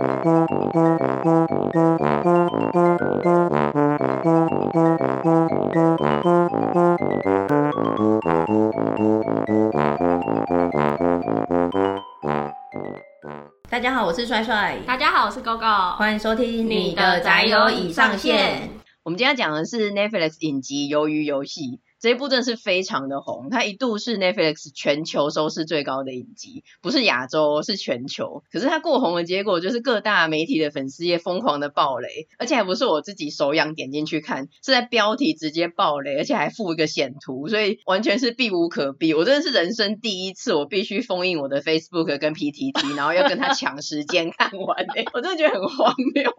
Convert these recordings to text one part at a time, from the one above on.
大家好，我是帅帅。大家好，我是 GoGo。欢迎收听你的宅友已上线。我们今天要讲的是 Netflix 影集《鱿鱼游戏》。这一部真的是非常的红，它一度是 Netflix 全球收视最高的影集，不是亚洲，是全球。可是它过红的结果就是各大媒体的粉丝也疯狂的爆雷，而且还不是我自己手痒点进去看，是在标题直接爆雷，而且还附一个显图，所以完全是避无可避。我真的是人生第一次，我必须封印我的 Facebook 跟 PTT，然后要跟他抢时间看完，哎，我真的觉得很荒谬。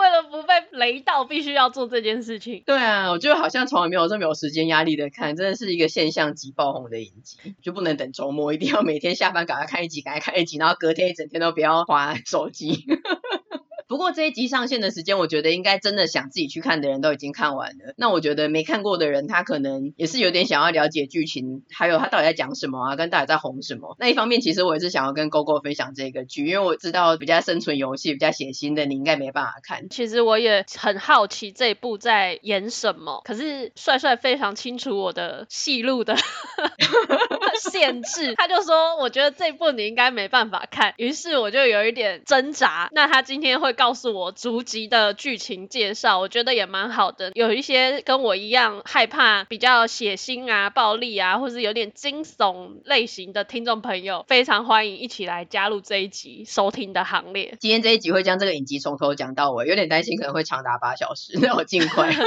为了不被雷到，必须要做这件事情。对啊，我就好像从来没有这么有时间压力的看，真的是一个现象级爆红的影集，就不能等周末，一定要每天下班赶快看一集，赶快看一集，然后隔天一整天都不要滑手机。不过这一集上线的时间，我觉得应该真的想自己去看的人都已经看完了。那我觉得没看过的人，他可能也是有点想要了解剧情，还有他到底在讲什么啊，跟到底在红什么。那一方面，其实我也是想要跟 GoGo 分享这个剧，因为我知道比较生存游戏、比较血腥的，你应该没办法看。其实我也很好奇这一部在演什么，可是帅帅非常清楚我的戏路的 限制，他就说我觉得这一部你应该没办法看，于是我就有一点挣扎。那他今天会。告诉我逐集的剧情介绍，我觉得也蛮好的。有一些跟我一样害怕比较血腥啊、暴力啊，或是有点惊悚类型的听众朋友，非常欢迎一起来加入这一集收听的行列。今天这一集会将这个影集从头讲到尾，有点担心可能会长达八小时，那我尽快。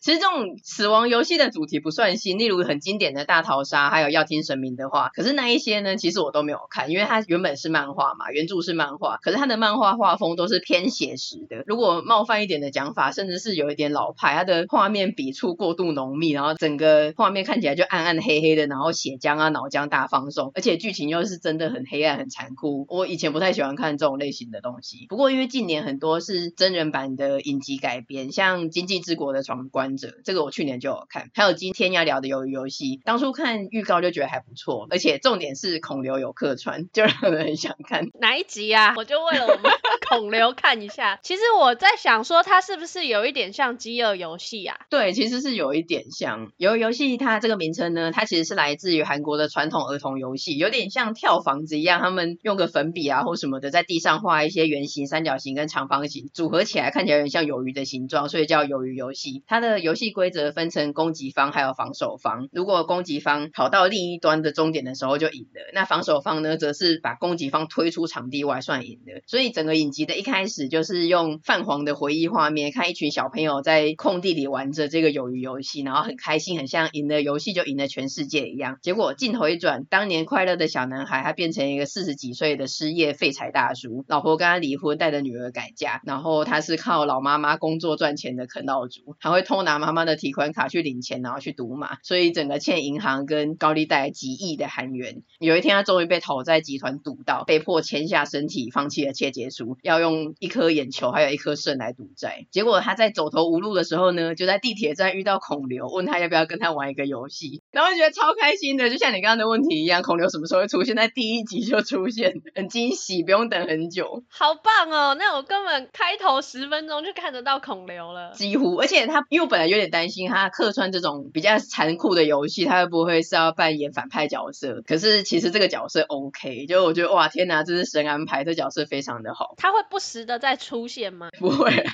其实这种死亡游戏的主题不算新，例如很经典的大逃杀，还有要听神明的话。可是那一些呢，其实我都没有看，因为它原本是漫画嘛，原著是漫画。可是它的漫画画风都都是偏写实的。如果冒犯一点的讲法，甚至是有一点老派，它的画面笔触过度浓密，然后整个画面看起来就暗暗黑黑的，然后血浆啊、脑浆大放送，而且剧情又是真的很黑暗、很残酷。我以前不太喜欢看这种类型的东西。不过因为近年很多是真人版的影集改编，像《经济之国的闯关者》。这个我去年就有看，还有今天要聊的鱿鱼游戏，当初看预告就觉得还不错，而且重点是孔刘有客串，就让人很想看。哪一集啊？我就为了我们 孔刘看一下。其实我在想说，它是不是有一点像饥饿游戏啊？对，其实是有一点像。游游戏它这个名称呢，它其实是来自于韩国的传统儿童游戏，有点像跳房子一样，他们用个粉笔啊或什么的，在地上画一些圆形、三角形跟长方形，组合起来看起来有点像鱿鱼的形状，所以叫鱿鱼游戏。它的游戏规则分成攻击方还有防守方。如果攻击方跑到另一端的终点的时候就赢了，那防守方呢，则是把攻击方推出场地外算赢的。所以整个影集的一开始就是用泛黄的回忆画面，看一群小朋友在空地里玩着这个鱿鱼游戏，然后很开心，很像赢了游戏就赢了全世界一样。结果镜头一转，当年快乐的小男孩，他变成一个四十几岁的失业废柴大叔，老婆跟他离婚，带着女儿改嫁，然后他是靠老妈妈工作赚钱的啃老族，还会偷拿妈妈的。提款卡去领钱，然后去赌马，所以整个欠银行跟高利贷几亿的韩元。有一天，他终于被讨债集团赌到，被迫签下身体，放弃了切结书，要用用一颗眼球还有一颗肾来赌债。结果他在走投无路的时候呢，就在地铁站遇到孔刘，问他要不要跟他玩一个游戏，然后觉得超开心的，就像你刚刚的问题一样，孔刘什么时候会出现？在第一集就出现，很惊喜，不用等很久，好棒哦！那我根本开头十分钟就看得到孔刘了，几乎。而且他因为我本来有点担心。他客串这种比较残酷的游戏，他会不会是要扮演反派角色？可是其实这个角色 OK，就我觉得哇天哪，这是神安排，这角色非常的好。他会不时的再出现吗？不会啊。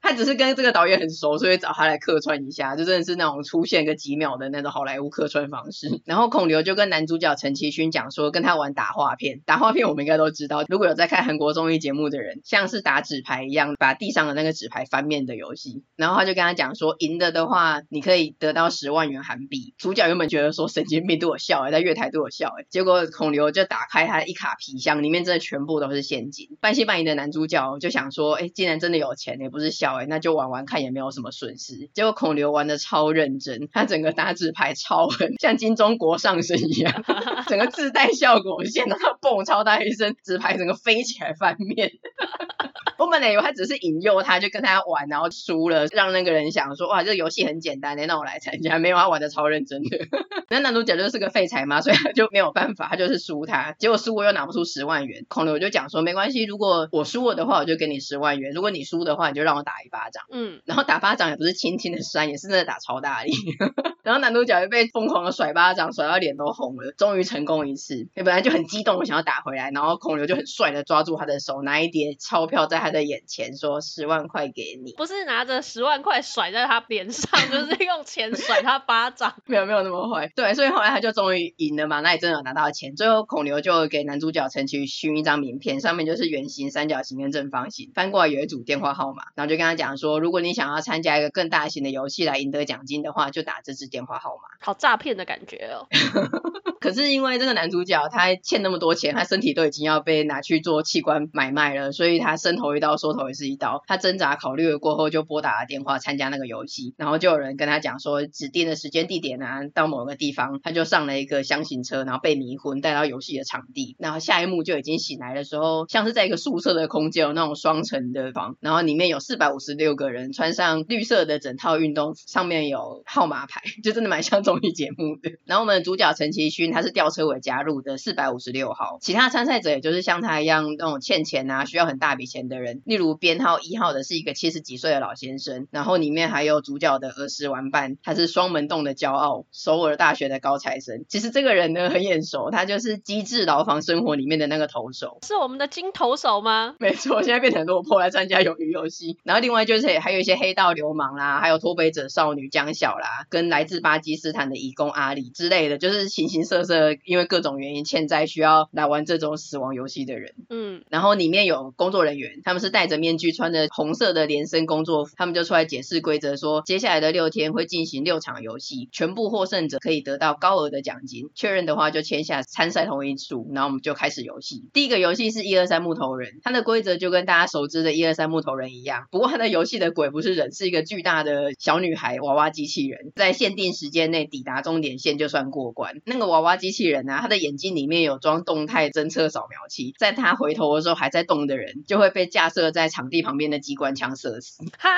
他只是跟这个导演很熟，所以找他来客串一下，就真的是那种出现个几秒的那种好莱坞客串方式。然后孔刘就跟男主角陈其勋讲说，跟他玩打画片。打画片我们应该都知道，如果有在看韩国综艺节目的人，像是打纸牌一样，把地上的那个纸牌翻面的游戏。然后他就跟他讲说，赢了的话，你可以得到十万元韩币。主角原本觉得说神经病对我笑哎，在月台对我笑哎，结果孔刘就打开他的一卡皮箱，里面真的全部都是现金。半信半疑的男主角就想说，哎，既然真的有钱，也不是小哎，那就玩玩看。也没有什么损失，结果孔刘玩的超认真，他整个打纸牌超狠，像金钟国上身一样，整个自带效果线，然后蹦超大一声，纸牌整个飞起来翻面。我本来以为他只是引诱他，就跟他玩，然后输了，让那个人想说，哇，这个游戏很简单的，那我来参加。没有，他玩的超认真的。那男主角就是个废柴嘛，所以他就没有办法，他就是输他。结果输我又拿不出十万元，孔刘就讲说，没关系，如果我输了的话，我就给你十万元；如果你输的话，你就让我打一巴掌。嗯，然后打巴掌也不是轻轻的扇，也是真的打超大力。然后男主角就被疯狂的甩巴掌，甩到脸都红了，终于成功一次。本来就很激动，我想要打回来，然后孔刘就很帅的抓住他的手，拿一叠钞票在他的眼前说：“十万块给你。”不是拿着十万块甩在他脸上，就是用钱甩他巴掌。没有没有那么坏。对，所以后来他就终于赢了嘛，那也真的有拿到钱。最后孔刘就给男主角陈其勋一张名片，上面就是圆形、三角形跟正方形，翻过来有一组电话号码，然后就跟他讲说：“如果你想要参加一个更大型的游戏来赢得奖金的话，就打这支电话号码。”好诈骗的感觉哦。可是因为这个男主角他欠那么多钱，他身体都已经要被拿去做器官买卖了，所以他伸头一刀，缩头也是一刀。他挣扎考虑了过后，就拨打了电话参加那个游戏，然后就有人跟他讲说，指定的时间地点啊，到某个地方，他就上了一个箱型车，然后被迷昏带到游戏的场地。然后下一幕就已经醒来的时候，像是在一个宿舍的空间，有那种双层的房，然后里面有四百五十六个人，穿上绿色的整套运动，上面有号码牌，就真的蛮像综艺节目的。然后我们的主角陈其勋，他是吊车尾加入的四百五十六号，其他参赛者也就是像他一样那种欠钱啊，需要很大笔钱的人，例如编号一号的是一个七十几岁的老先生，然后里面还有主角的儿时玩伴，他是双门洞的骄傲，首尔大学的高材生。其实这个人呢很眼熟，他就是《机智牢房生活》里面的那个投手，是我们的金投手吗？没错，现在变成落魄来参加鱿鱼游戏。然后另外就是还有一些黑道流氓啦，还有脱北者少女江晓啦，跟来自巴基斯坦的义工阿里之类的，就是形形色色，因为各种原因欠债需要来玩这种死亡游戏的人。嗯，然后里面有工作人员，他们是戴着面具，穿着红色的连身工作服，他们就出来解释规则，说接下来的六天会进行六场游戏，全部获胜者可以得到高额的奖金，确认的话就签下参赛同意书，然后我们就开始游戏。第一个游戏是一二三木头人，它的规则就跟大家熟知的一二三木头人一样，不过他的游戏的鬼不是人，是一个巨大的小女孩娃娃机器人，在限定时间内抵达终点线就算过关。那个娃娃机器人啊，他的眼睛里面有装动态侦测扫描器，在他回头的时候还在动的人，就会被架设在场地旁边的机关枪射死。哈，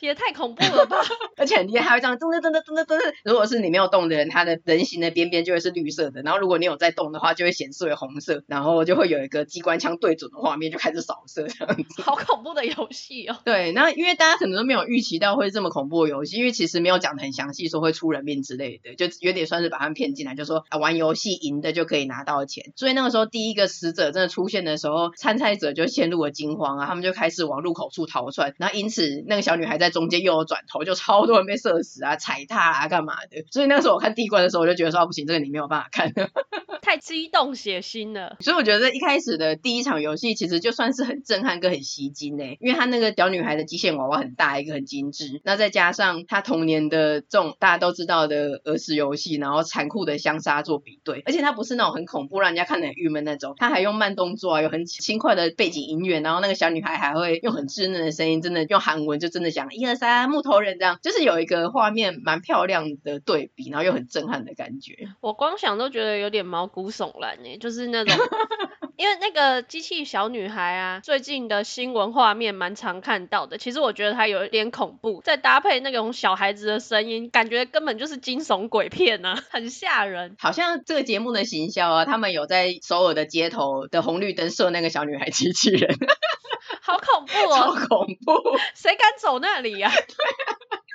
也太恐怖了吧！而且很厉害，还会这样噔噔噔噔噔噔噔。如果是你没有动的人，他的人形的边边就会是绿色的，然后如果你有在动的话，就会显示为红色，然后就会有一个机关枪对准的画面，就开始扫射这样子。好恐怖的游戏哦！对，那因为大家可能都没有预期到会这么恐怖的游戏，因为其实没有讲的很详细，说会出人命之类的，就有点算是把他们骗进来，就说啊玩游戏赢的就可以拿到钱。所以那个时候第一个死者真的出现的时候，参赛者就陷入了惊慌啊，他们就开始往入口处逃窜，然后因此那个小女孩在中间又有转头，就超多人被射死啊、踩踏啊、干嘛的。所以那个时候我看第一关的时候，我就觉得说、啊、不行，这个你没有办法看，太激动血腥了。所以我觉得一开始的第一场游戏其实就算是很震撼跟很吸睛呢，因为他那个小女孩的机械娃娃很大一个，很精致，那再加上他童年的这种大家都知道的儿时游戏，然后残酷的相杀做比对，而且他不是那种很恐怖让人家看得很郁闷那种，他还用慢动作啊，有很轻快的背景音乐，然后那个小女孩还会用很稚嫩的声音，真的用韩文就真的讲一二三木头人这样，就是有一个画面蛮漂亮的对比，然后又很震撼的感觉。我光想都觉得有点毛骨悚然呢，就是那种。因为那个机器小女孩啊，最近的新闻画面蛮常看到的。其实我觉得她有一点恐怖，再搭配那种小孩子的声音，感觉根本就是惊悚鬼片呐、啊，很吓人。好像这个节目的行销啊，他们有在首尔的街头的红绿灯设那个小女孩机器人，好恐怖哦，好恐怖，谁敢走那里呀、啊？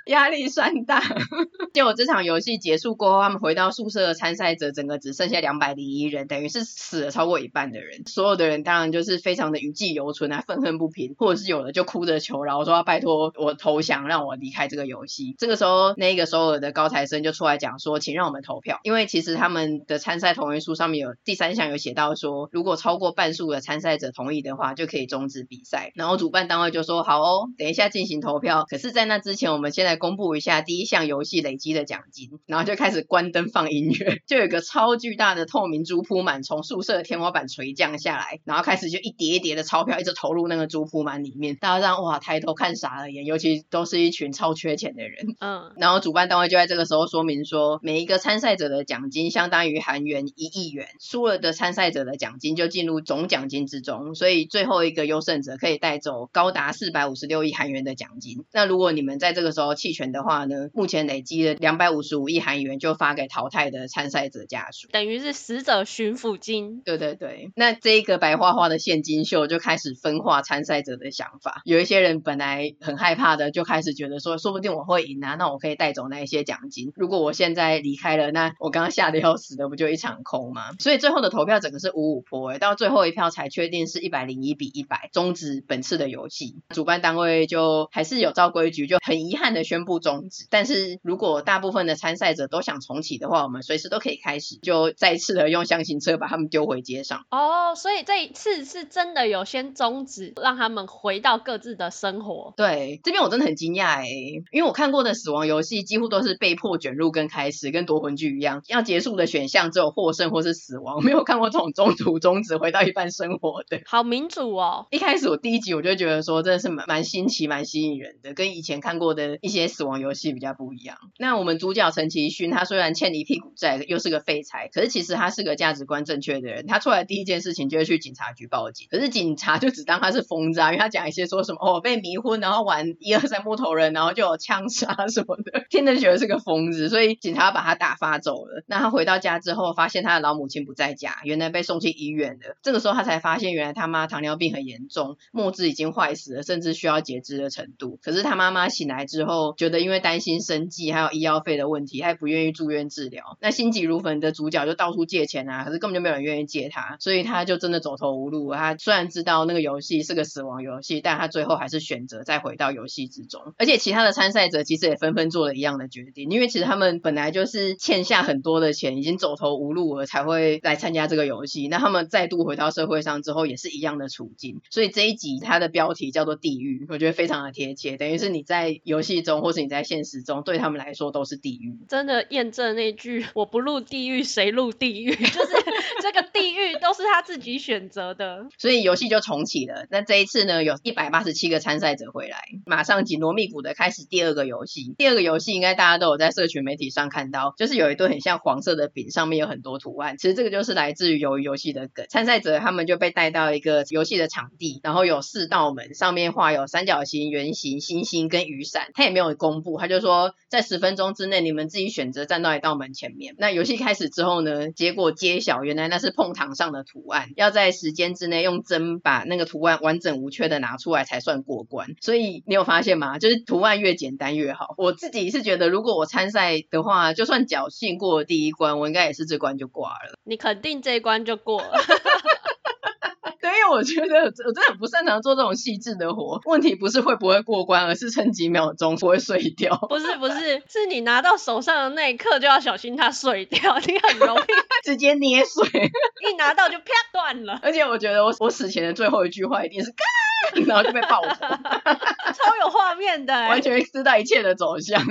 压力山大。结果这场游戏结束过后，他们回到宿舍的参赛者，整个只剩下两百零一人，等于是死了超过一半的人。所有的人当然就是非常的余悸犹存啊，愤恨不平，或者是有的就哭着求饶，说要拜托我投降，让我离开这个游戏。这个时候，那个首尔的高材生就出来讲说，请让我们投票，因为其实他们的参赛同意书上面有第三项有写到说，如果超过半数的参赛者同意的话，就可以终止比赛。然后主办单位就说好哦，等一下进行投票。可是，在那之前，我们现在。公布一下第一项游戏累积的奖金，然后就开始关灯放音乐，就有个超巨大的透明猪铺满从宿舍的天花板垂降下来，然后开始就一叠一叠的钞票一直投入那个猪铺满里面，大家这样哇抬头看傻了眼，尤其都是一群超缺钱的人。嗯，然后主办单位就在这个时候说明说，每一个参赛者的奖金相当于韩元一亿元，输了的参赛者的奖金就进入总奖金之中，所以最后一个优胜者可以带走高达四百五十六亿韩元的奖金。那如果你们在这个时候弃权的话呢，目前累积了两百五十五亿韩元就发给淘汰的参赛者家属，等于是死者寻抚金。对对对，那这一个白花花的现金秀就开始分化参赛者的想法。有一些人本来很害怕的，就开始觉得说，说不定我会赢啊，那我可以带走那一些奖金。如果我现在离开了，那我刚刚吓得要死的，不就一场空吗？所以最后的投票整个是五五波，哎，到最后一票才确定是一百零一比一百终止本次的游戏。主办单位就还是有照规矩，就很遗憾的宣布终止。但是如果大部分的参赛者都想重启的话，我们随时都可以开始，就再次的用箱型车把他们丢回街上。哦，所以这一次是真的有先终止，让他们回到各自的生活。对，这边我真的很惊讶哎，因为我看过的死亡游戏几乎都是被迫卷入跟开始，跟夺魂剧一样，要结束的选项只有获胜或是死亡，没有看过这种中途终止回到一半生活的。好民主哦！一开始我第一集我就觉得说真的是蛮蛮新奇、蛮吸引人的，跟以前看过的一些死亡游戏比较不一样。那我们主角陈其勋，他虽然欠一屁股债，又是个废柴，可是其实他是个价值观正确的人。他出来第一件事情就是去警察局报警，可是警察就只当他是疯子啊，因为他讲一些说什么哦被迷昏，然后玩一二三木头人，然后就有枪杀什么的，听着觉得是个疯子，所以警察把他打发走了。那他回到家之后，发现他的老母亲不在家，原来被送去医院了。这个时候他才发现，原来他妈糖尿病很严重，末肢已经坏死了，甚至需要截肢的程度。可是他妈妈醒来之后，觉得因为担心生计还有医药费的问题，他也不愿意住院治疗。那心急如焚的主角就到处借钱啊，可是根本就没有人愿意借他，所以他就真的走投无路。他虽然知道那个游戏是个死亡游戏，但他最后还是选择再回到游戏之中。而且其他的参赛者其实也纷纷做了一样的决定，因为其实他们本来就是欠下很多的钱，已经走投无路了，才会来参加这个游戏。那他们再度回到社会上之后，也是一样的处境。所以这一集它的标题叫做“地狱”，我觉得非常的贴切，等于是你在游戏中或是你在现实中，对他们来说都是地狱。真的验证那句“我不入地狱，谁入地狱”，就是这个地狱都是他自己选择的。所以游戏就重启了。那这一次呢，有一百八十七个参赛者回来，马上紧锣密鼓的开始第二个游戏。第二个游戏应该大家都有在社群媒体上看到，就是有一堆很像黄色的饼，上面有很多图案。其实这个就是来自于鱿鱼游戏的梗。参赛者他们就被带到一个游戏的场地，然后有四道门，上面画有三角形、圆形、星星跟雨伞。他也没有公布，他就说在十分钟之内，你们自己选择站到一道门前面。那游戏开始之后呢，结果揭晓，原来那是碰糖上的图案，要在时间之内用针把那个图案完整无缺的拿出来才算过关。所以你有发现吗？就是图案越简单越好。我自己是觉得，如果我参赛的话，就算侥幸过了第一关，我应该也是这关就挂了。你肯定这一关就过了。对，因为我觉得我真的很不擅长做这种细致的活。问题不是会不会过关，而是撑几秒钟不会碎掉。不是不是，是你拿到手上的那一刻就要小心它碎掉，你很容易 直接捏碎，一拿到就啪断了。而且我觉得我我死前的最后一句话一定是嘎，然后就被爆头，超有画面的，完全知道一切的走向。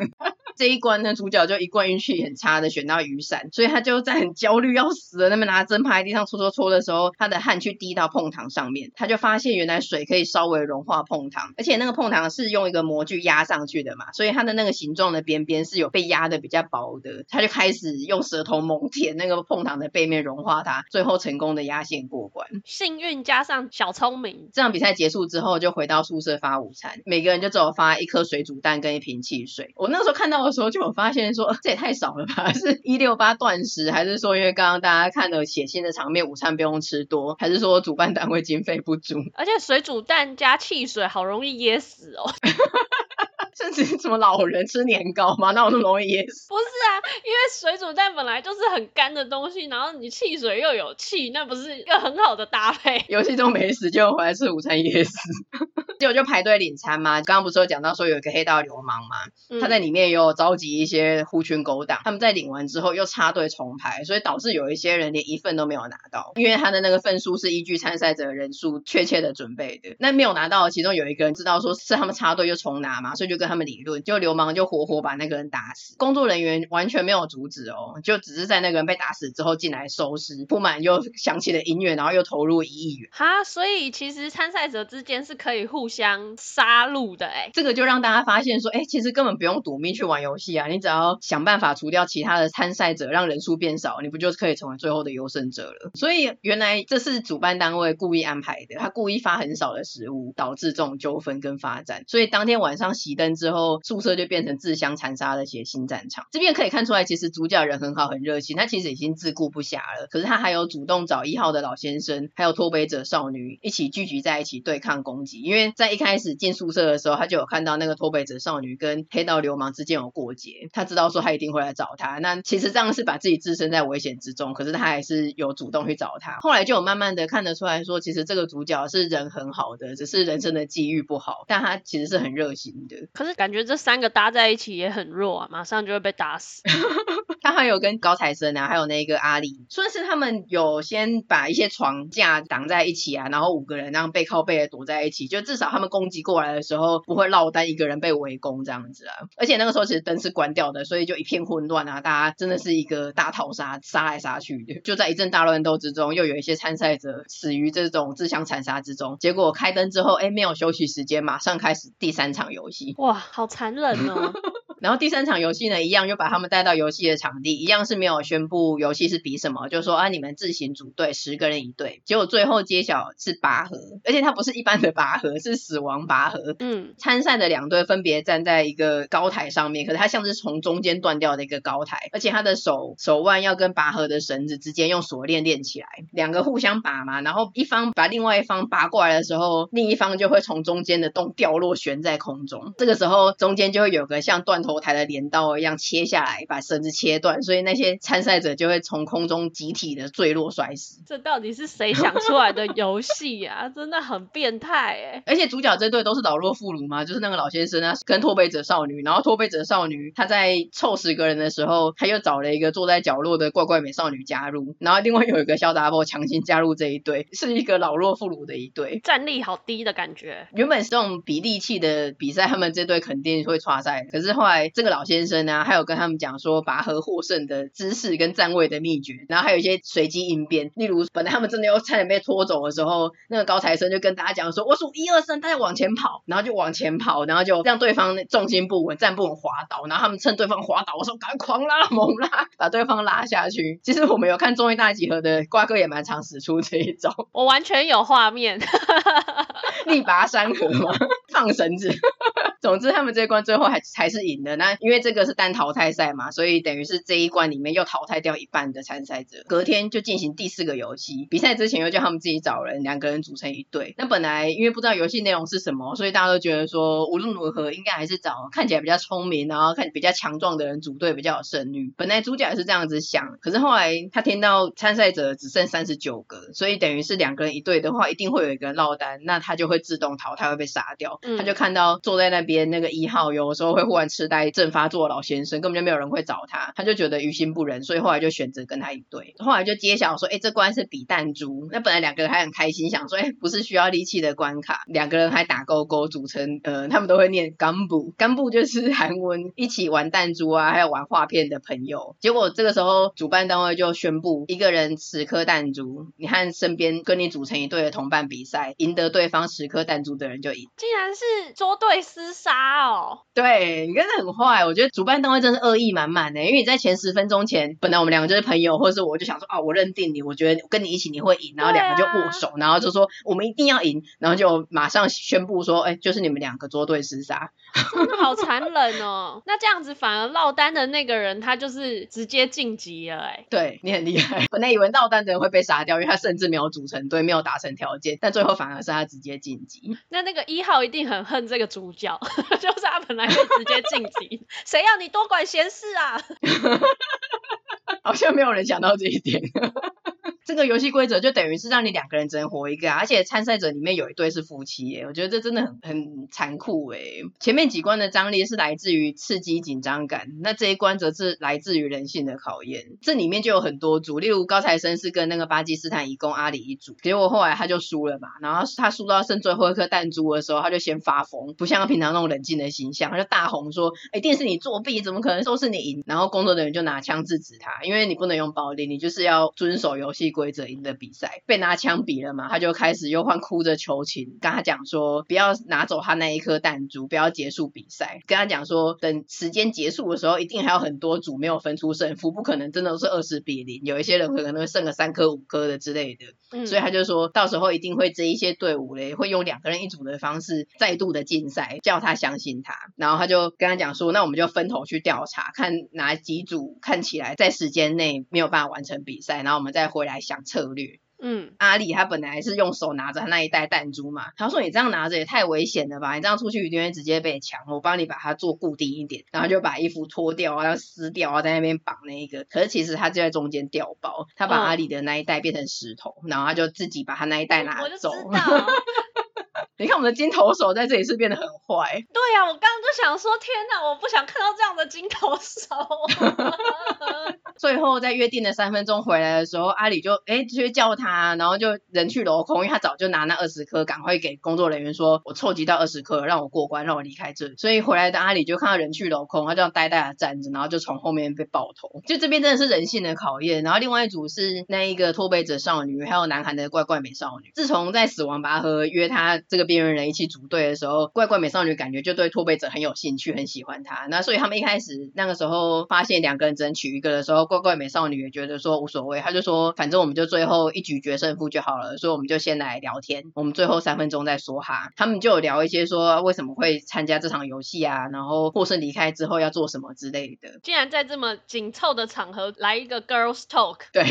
这一关呢，主角就一贯运气很差的选到雨伞，所以他就在很焦虑要死的，那么拿针趴在地上搓搓搓的时候，他的汗去滴到碰糖上面，他就发现原来水可以稍微融化碰糖，而且那个碰糖是用一个模具压上去的嘛，所以它的那个形状的边边是有被压的比较薄的，他就开始用舌头猛舔那个碰糖的背面融化它，最后成功的压线过关。幸运加上小聪明，这场比赛结束之后就回到宿舍发午餐，每个人就只有发一颗水煮蛋跟一瓶汽水。我那时候看到的时候就有发现说，这也太少了吧？是一六八断食，还是说因为刚刚大家看了血腥的场面，午餐不用吃多，还是说主办单位经费不足？而且水煮蛋加汽水，好容易噎死哦。甚至什么老人吃年糕吗？那我那么容易噎死？不是啊，因为水煮蛋本来就是很干的东西，然后你汽水又有气，那不是一个很好的搭配。游戏中没死，就回来吃午餐噎死。结果就排队领餐嘛。刚刚不是有讲到说有一个黑道流氓嘛，嗯、他在里面也有召集一些狐群狗党，他们在领完之后又插队重排，所以导致有一些人连一份都没有拿到，因为他的那个份数是依据参赛者人数确切的准备的。那没有拿到其中有一个人知道说是他们插队又重拿嘛，所以就跟他们理论，就流氓就活活把那个人打死，工作人员完全没有阻止哦，就只是在那个人被打死之后进来收尸，不满又响起了音乐，然后又投入一亿元。哈，所以其实参赛者之间是可以互相杀戮的哎，这个就让大家发现说，哎，其实根本不用赌命去玩游戏啊，你只要想办法除掉其他的参赛者，让人数变少，你不就可以成为最后的优胜者了？所以原来这是主办单位故意安排的，他故意发很少的食物，导致这种纠纷跟发展。所以当天晚上熄灯之后，宿舍就变成自相残杀的血腥战场。这边可以看出来，其实主角人很好，很热情，他其实已经自顾不暇了。可是他还有主动找一号的老先生，还有脱北者少女一起聚集在一起对抗攻击。因为在一开始进宿舍的时候，他就有看到那个脱北者少女跟黑道流氓之间有过节，他知道说他一定会来找他。那其实这样是把自己置身在危险之中，可是他还是有主动去找他。后来就有慢慢的看得出来说，其实这个主角是人很好的，只是人生的际遇不好，但他其实是很热心的。可是感觉这三个搭在一起也很弱啊，马上就会被打死。他还有跟高材生啊，还有那个阿里，算是他们有先把一些床架挡在一起啊，然后五个人这样背靠背的躲在一起，就至少他们攻击过来的时候不会落单一个人被围攻这样子啊。而且那个时候其实灯是关掉的，所以就一片混乱啊，大家真的是一个大逃杀，杀来杀去的。就在一阵大乱斗之中，又有一些参赛者死于这种自相残杀之中。结果开灯之后，哎，没有休息时间，马上开始第三场游戏。哇，好残忍哦！然后第三场游戏呢，一样又把他们带到游戏的场地，一样是没有宣布游戏是比什么，就说啊，你们自行组队，十个人一队。结果最后揭晓是拔河，而且它不是一般的拔河，是死亡拔河。嗯，参赛的两队分别站在一个高台上面，可是它像是从中间断掉的一个高台，而且他的手手腕要跟拔河的绳子之间用锁链链起来，两个互相拔嘛，然后一方把另外一方拔过来的时候，另一方就会从中间的洞掉落悬在空中，这个时候中间就会有个像断头台的镰刀一样切下来，把绳子切断，所以那些参赛者就会从空中集体的坠落摔死。这到底是谁想出来的游戏呀？真的很变态哎！而且主角这队都是老弱妇孺嘛，就是那个老先生啊，跟托背者少女。然后托背者少女她在凑十个人的时候，她又找了一个坐在角落的怪怪美少女加入，然后另外有一个小杂货强行加入这一队，是一个老弱妇孺的一队，战力好低的感觉。原本是这种比力气的比赛，他们这队肯定会挫赛，可是后来这个老。先生呢，还有跟他们讲说拔河获胜的姿势跟站位的秘诀，然后还有一些随机应变，例如本来他们真的要差点被拖走的时候，那个高材生就跟大家讲说：“我数一二三，大家往前跑。”然后就往前跑，然后就让对方重心不稳，站不稳滑倒，然后他们趁对方滑倒的时候赶快狂拉猛拉，把对方拉下去。其实我们有看综艺大集合的瓜哥也蛮常使出这一招，我完全有画面，力拔山河嘛，放绳子。总之，他们这一关最后还还是赢了。那因为这个是单淘汰赛嘛，所以等于是这一关里面又淘汰掉一半的参赛者。隔天就进行第四个游戏，比赛之前又叫他们自己找人，两个人组成一队。那本来因为不知道游戏内容是什么，所以大家都觉得说无论如何应该还是找看起来比较聪明，然后看比较强壮的人组队比较有胜率。本来主角也是这样子想，可是后来他听到参赛者只剩三十九个，所以等于是两个人一队的话，一定会有一个人落单，那他就会自动淘汰，会被杀掉。他就看到坐在那边。那个一号有的时候会忽然痴呆症发作的老先生，根本就没有人会找他，他就觉得于心不忍，所以后来就选择跟他一队。后来就揭晓说，哎，这关是比弹珠。那本来两个人还很开心，想说，哎，不是需要力气的关卡，两个人还打勾勾组成，呃，他们都会念干部，干部就是韩文，一起玩弹珠啊，还有玩画片的朋友。结果这个时候主办单位就宣布，一个人十颗弹珠，你和身边跟你组成一队的同伴比赛，赢得对方十颗弹珠的人就赢。竟然是捉对厮杀。杀哦，对，你真的很坏。我觉得主办单位真是恶意满满的，因为你在前十分钟前，本来我们两个就是朋友，或者是我就想说啊，我认定你，我觉得跟你一起你会赢，然后两个就握手，啊、然后就说我们一定要赢，然后就马上宣布说，哎，就是你们两个捉对厮杀，好残忍哦。那这样子反而落单的那个人，他就是直接晋级了，哎，对，你很厉害。本来以为落单的人会被杀掉，因为他甚至没有组成队，没有达成条件，但最后反而是他直接晋级。那那个一号一定很恨这个主角。就是他本来就直接晋级，谁要你多管闲事啊？哈哈哈好像没有人想到这一点。哈哈哈哈这个游戏规则就等于是让你两个人只能活一个啊，而且参赛者里面有一对是夫妻耶，我觉得这真的很很残酷诶。前面几关的张力是来自于刺激紧张感，那这一关则是来自于人性的考验。这里面就有很多组，例如高材生是跟那个巴基斯坦移工阿里一组，结果后来他就输了嘛，然后他输到剩最后一颗弹珠的时候，他就先发疯，不像平常那种冷静的形象，他就大吼说：“一定是你作弊，怎么可能说是你赢？”然后工作人员就拿枪制止他，因为你不能用暴力，你就是要遵守游戏规则赢得比赛。被拿枪比了嘛，他就开始又换哭着求情，跟他讲说不要拿走他那一颗弹珠，不要结束比赛。跟他讲说等时间结束的时候，一定还有很多组没有分出胜负，不可能真的都是二十比零，有一些人可能会剩个三颗五颗的之类的。嗯，所以他就说到时候一定会这一些队伍嘞，会用两个人一组的方式再度的竞赛，叫他相信他。然后他就跟他讲说，那我们就分头去调查，看哪几组看起来在时间内没有办法完成比赛，然后我们再回来想策略。嗯，阿里他本来是用手拿着他那一袋弹珠嘛，他说你这样拿着也太危险了吧，你这样出去一定会直接被抢，我帮你把它做固定一点，然后就把衣服脱掉啊，然后撕掉啊，在那边绑那一个，可是其实他就在中间掉包，他把阿里的那一袋变成石头，哦、然后他就自己把他那一袋拿走。你看我们的金投手在这里是变得很坏。对呀、啊，我刚刚就想说，天哪，我不想看到这样的金投手。最后在约定的三分钟回来的时候，阿里就哎去叫他，然后就人去楼空，因为他早就拿那二十颗，赶快给工作人员说，我凑集到二十颗，让我过关，让我离开这里。所以回来的阿里就看到人去楼空，他就这样呆呆的站着，然后就从后面被爆头。就这边真的是人性的考验。然后另外一组是那一个脱北者少女，还有南韩的怪怪美少女。自从在死亡拔河约他这个边缘人一起组队的时候，怪怪美少女感觉就对脱北者很有兴趣，很喜欢他。那所以他们一开始那个时候发现两个人只能取一个的时候，怪怪美少女也觉得说无所谓，他就说反正我们就最后一局决胜负就好了，所以我们就先来聊天，我们最后三分钟再说哈。他们就有聊一些说为什么会参加这场游戏啊，然后获胜离开之后要做什么之类的。竟然在这么紧凑的场合来一个 girls talk，对。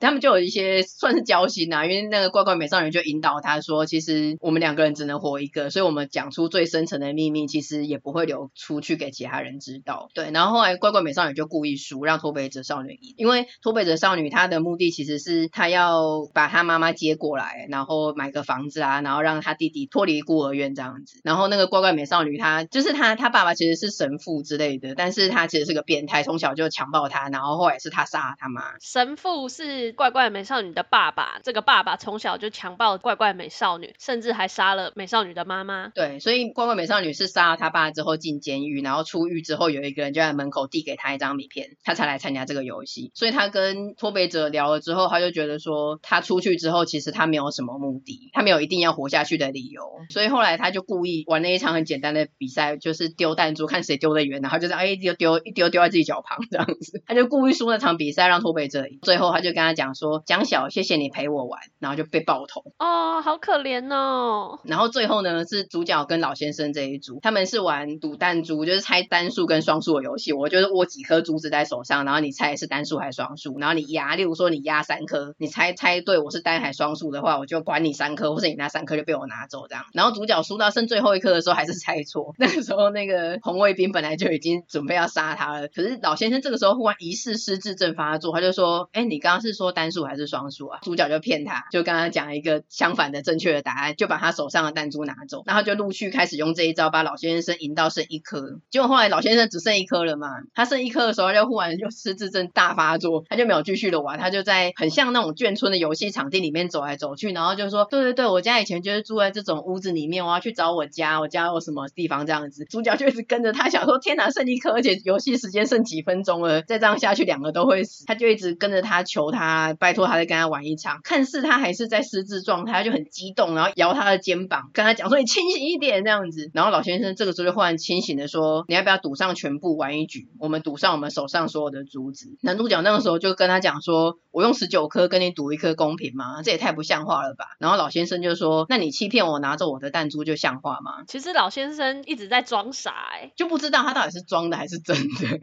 他们就有一些算是交心呐、啊，因为那个怪怪美少女就引导他说，其实我们两个人只能活一个，所以我们讲出最深层的秘密，其实也不会流出去给其他人知道。对，然后后来怪怪美少女就故意输，让脱北者少女赢，因为脱北者少女她的目的其实是她要把她妈妈接过来，然后买个房子啊，然后让她弟弟脱离孤儿院这样子。然后那个怪怪美少女她就是她，她爸爸其实是神父之类的，但是她其实是个变态，从小就强暴她，然后后来是她杀了她妈。神父是。怪怪美少女的爸爸，这个爸爸从小就强暴怪怪美少女，甚至还杀了美少女的妈妈。对，所以怪怪美少女是杀了他爸之后进监狱，然后出狱之后有一个人就在门口递给他一张名片，他才来参加这个游戏。所以他跟脱北者聊了之后，他就觉得说，他出去之后其实他没有什么目的，他没有一定要活下去的理由。所以后来他就故意玩了一场很简单的比赛，就是丢弹珠，看谁丢得远，然后就是哎丢丢一丢丢在自己脚旁这样子。他就故意输那场比赛，让脱北者赢。最后他就跟他讲。讲说蒋小，谢谢你陪我玩，然后就被爆头哦，好可怜哦。然后最后呢，是主角跟老先生这一组，他们是玩赌弹珠，就是猜单数跟双数的游戏。我就是握几颗珠子在手上，然后你猜是单数还是双数，然后你压，例如说你压三颗，你猜猜对我是单还是双数的话，我就管你三颗，或者你那三颗就被我拿走这样。然后主角输到剩最后一颗的时候，还是猜错。那个时候那个红卫兵本来就已经准备要杀他了，可是老先生这个时候忽然疑似失智症发作，他就说：“哎，你刚刚是说单？”数还是双数啊？主角就骗他，就跟他讲一个相反的正确的答案，就把他手上的弹珠拿走，然后就陆续开始用这一招把老先生赢到剩一颗。结果后来老先生只剩一颗了嘛，他剩一颗的时候就忽然就失智症大发作，他就没有继续的玩，他就在很像那种眷村的游戏场地里面走来走去，然后就说：对对对，我家以前就是住在这种屋子里面，我要去找我家，我家有什么地方这样子。主角就一直跟着他，想说天哪，剩一颗，而且游戏时间剩几分钟了，再这样下去两个都会死，他就一直跟着他求他，拜托。他在跟他玩一场，看似他还是在失智状态，他就很激动，然后摇他的肩膀，跟他讲说：“你清醒一点，这样子。”然后老先生这个时候就忽然清醒的说：“你要不要赌上全部玩一局？我们赌上我们手上所有的珠子。”男主角那个时候就跟他讲说：“我用十九颗跟你赌一颗，公平吗？这也太不像话了吧？”然后老先生就说：“那你欺骗我拿着我的弹珠就像话吗？”其实老先生一直在装傻，哎，就不知道他到底是装的还是真的。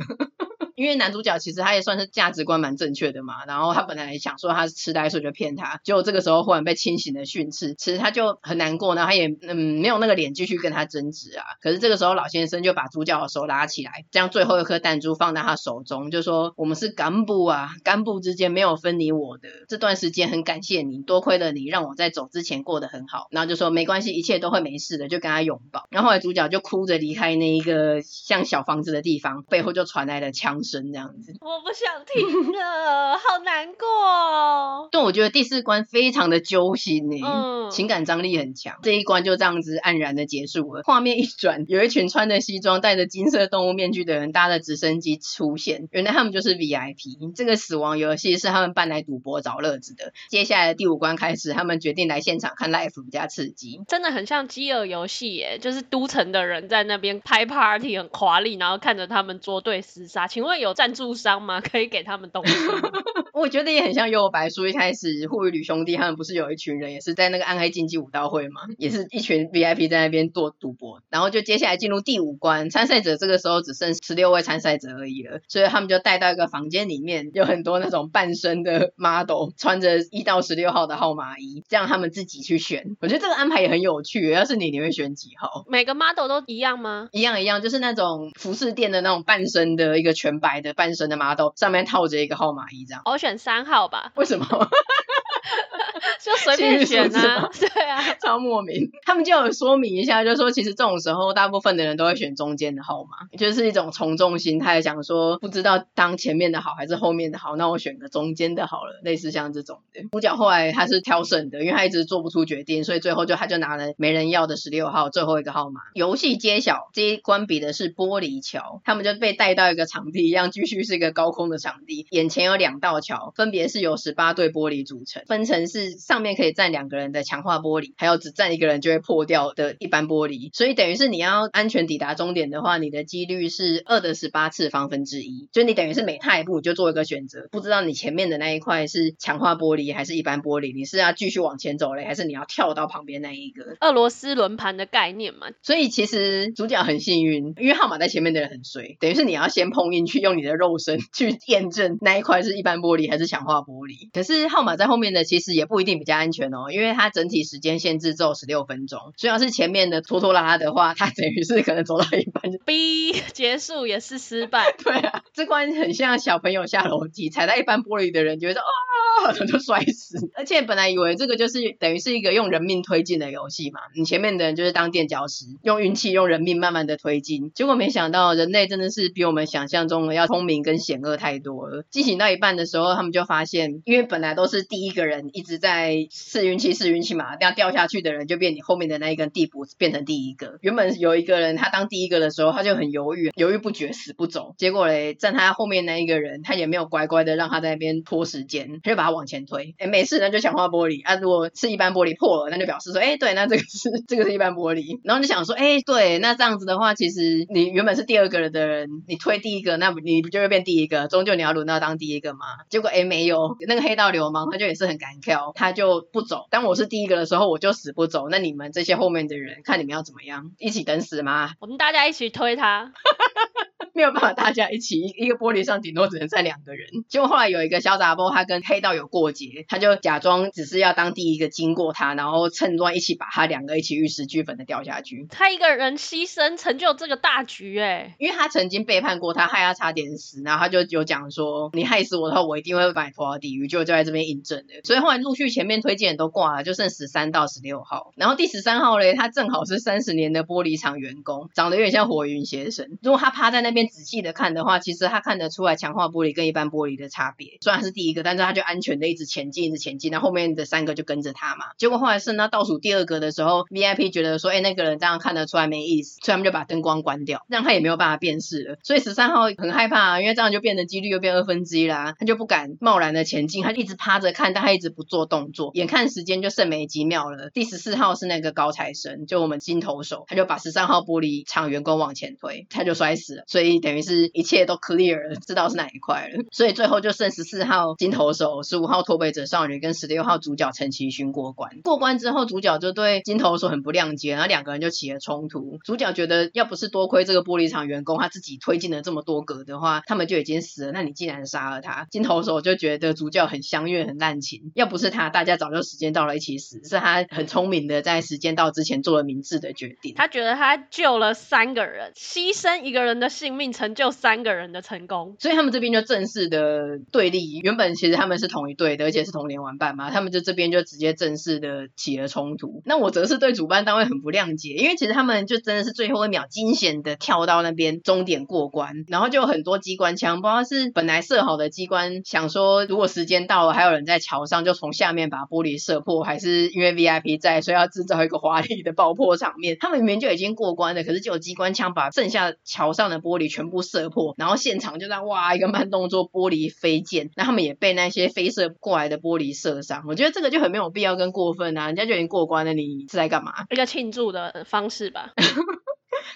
因为男主角其实他也算是价值观蛮正确的嘛，然后他本来想说他是痴呆，所以就骗他，结果这个时候忽然被清醒的训斥，其实他就很难过，然后他也嗯没有那个脸继续跟他争执啊。可是这个时候老先生就把主角的手拉起来，将最后一颗弹珠放在他手中，就说我们是干部啊，干部之间没有分你我的，这段时间很感谢你，多亏了你让我在走之前过得很好，然后就说没关系，一切都会没事的，就跟他拥抱。然后后来主角就哭着离开那一个像小房子的地方，背后就传来了枪声，这样子。我不想听了，好难过。哦。但，我觉得第四关非常的揪心呢，嗯，情感张力很强。这一关就这样子黯然的结束了。画面一转，有一群穿着西装、戴着金色动物面具的人搭着直升机出现，原来他们就是 VIP。这个死亡游戏是他们办来赌博找乐子的。接下来的第五关开始，他们决定来现场看 live 比较刺激。真的很像饥饿游戏耶，就是都城的人在那边拍 party 很华丽，然后看着他们捉对厮杀。请问有赞助商吗？可以给他们东西？我觉得也很像《幽游白书》一开始护宇旅兄弟他们不是有一群人也是在那个暗黑竞技武道会吗？也是一群 VIP 在那边做赌博，然后就接下来进入第五关，参赛者这个时候只剩十六位参赛者而已了，所以他们就带到一个房间里面，有很多那种半身的 model，穿着一到十六号的号码衣，这样他们自己去选。我觉得这个安排也很有趣，要是你，你会选几号？每个 model 都一样吗？一样一样，就是那种服饰店的那种半身的一个全白的半身的 model，上面套着一个号码衣这样。我选三号吧。为什么？就随便选啊，对啊，超莫名。他们就有说明一下，就是说其实这种时候，大部分的人都会选中间的号码，就是一种从众心态，想说不知道当前面的好还是后面的好，那我选个中间的好了。类似像这种的。主角后来他是挑剩的，因为他一直做不出决定，所以最后就他就拿了没人要的十六号最后一个号码。游戏揭晓，这一关比的是玻璃桥，他们就被带到一个场地一样，继续是一个高空的场地，眼前有两道桥，分别是由十八对玻璃组成，分成是上面可以站两个人的强化玻璃，还有只站一个人就会破掉的一般玻璃，所以等于是你要安全抵达终点的话，你的几率是二的十八次方分之一，就你等于是每踏一步就做一个选择，不知道你前面的那一块是强化玻璃还是一般玻璃，你是要继续往前走嘞，还是你要跳到旁边那一个？俄罗斯轮盘的概念嘛。所以其实主角很幸运，因为号码在前面的人很衰，等于是你要先碰运气，用你的肉身 去验证那一块是一般玻璃还是强化玻璃。可是号码在后面的其实也不一定比较安全哦，因为它整体时间限制只有十六分钟，所以要是前面的拖拖拉拉的话，它等于是可能走到一半就，B 结束也是失败。对啊，这关很像小朋友下楼梯，踩到一般玻璃的人就会说 就摔死。而且本来以为这个就是等于是一个用人命推进的游戏嘛，你前面的人就是当垫脚石，用运气、用人命慢慢的推进。结果没想到人类真的是比我们想象中的要聪明跟险恶太多了。进行到一半的时候，他们就发现，因为本来都是第一个人一直在试运气、试运气嘛，这样掉下去的人就变你后面的那一根地补变成第一个。原本有一个人他当第一个的时候，他就很犹豫，犹豫不决，死不走。结果嘞，站他后面那一个人，他也没有乖乖的让他在那边拖时间，他就把他往前推。哎，没事，那就强化玻璃啊。如果是一般玻璃破了，那就表示说，哎，对，那这个是这个是一般玻璃。然后就想说，哎，对，那这样子的话，其实你原本是第二个人的人，你推第一个，那你不就会变第一个？终究你要轮到当第一个嘛。结果哎，没有，那个黑道流氓他就也是很敢跳，他就不走。当我是第一个的时候，我就死不走。那你们这些后面的人，看你们要怎么样，一起等死吗？我们大家一起推他。没有办法，大家一起一一个玻璃上顶多只能站两个人。结果后来有一个小杂波，他跟黑道有过节，他就假装只是要当第一个经过他，然后趁乱一起把他两个一起玉石俱焚的掉下去。他一个人牺牲成就这个大局，哎，因为他曾经背叛过他，害他差点死，然后他就有讲说，你害死我的话，我一定会把你拖到地狱，就就在这边印证的。所以后来陆续前面推荐人都挂了，就剩十三到十六号。然后第十三号嘞，他正好是三十年的玻璃厂员工，长得有点像火云邪神。如果他趴在那边。仔细的看的话，其实他看得出来强化玻璃跟一般玻璃的差别。虽然是第一个，但是他就安全的一直前进，一直前进。那后，面的三个就跟着他嘛。结果后来剩到倒数第二个的时候，VIP 觉得说，哎、那个人这样看得出来没意思，所以他们就把灯光关掉，让他也没有办法辨识了。所以十三号很害怕啊，因为这样就变得几率又变二分之一啦，他就不敢贸然的前进，他就一直趴着看，但他一直不做动作。眼看时间就剩没几秒了，第十四号是那个高材生，就我们金投手，他就把十三号玻璃厂员工往前推，他就摔死了。所以。等于是一切都 clear 了，知道是哪一块了。所以最后就剩十四号金头手、十五号脱北者少女跟十六号主角陈其勋过关。过关之后，主角就对金头手很不谅解，然后两个人就起了冲突。主角觉得，要不是多亏这个玻璃厂员工他自己推进了这么多格的话，他们就已经死了。那你既然杀了他，金头手就觉得主角很乡愿、很滥情。要不是他，大家早就时间到了一起死。是他很聪明的，在时间到之前做了明智的决定。他觉得他救了三个人，牺牲一个人的性命，成就三个人的成功。所以他们这边就正式的对立。原本其实他们是同一队的，而且是同年玩伴嘛。他们就这边就直接正式的起了冲突。那我则是对主办单位很不谅解，因为其实他们就真的是最后一秒惊险的跳到那边终点过关，然后就有很多机关枪，不知道是本来设好的机关，想说如果时间到了还有人在桥上，就从下面把玻璃射破，还是因为 VIP 在，所以要制造一个华丽的爆破场面。他们明明就已经过关了，可是就有机关枪把剩下桥上的玻璃全部射破，然后现场就在哇一个慢动作，玻璃飞溅，那他们也被那些飞射过来的玻璃射伤。我觉得这个就很没有必要跟过分啊，人家就已经过关了，你是在干嘛？一个庆祝的方式吧。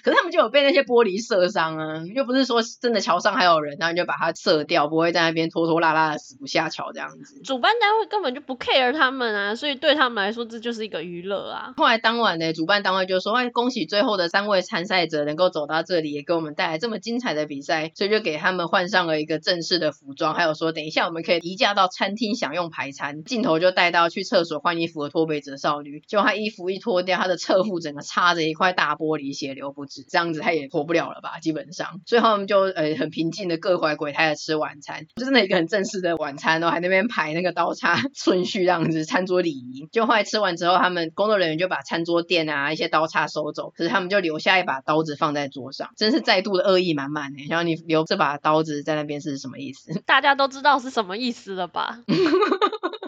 可是他们就有被那些玻璃射伤啊，又不是说真的桥上还有人，然后你就把它射掉，不会在那边拖拖拉拉的死不下桥这样子。主办单位根本就不 care 他们啊，所以对他们来说这就是一个娱乐啊。后来当晚呢，主办单位就说：“哎，恭喜最后的三位参赛者能够走到这里，也给我们带来这么精彩的比赛。”所以就给他们换上了一个正式的服装，还有说等一下我们可以移驾到餐厅享用排餐。镜头就带到去厕所换衣服的脱北者少女，就她衣服一脱掉，她的侧腹整个插着一块大玻璃，血流不止，这样子他也。活不了了吧？基本上，所以他们就呃很平静的各怀鬼胎的吃晚餐，就真的一个很正式的晚餐哦，还那边排那个刀叉 顺序这样子，餐桌礼仪。就后来吃完之后，他们工作人员就把餐桌垫啊一些刀叉收走，可是他们就留下一把刀子放在桌上，真是再度的恶意满满呢。然后你留这把刀子在那边是什么意思？大家都知道是什么意思了吧？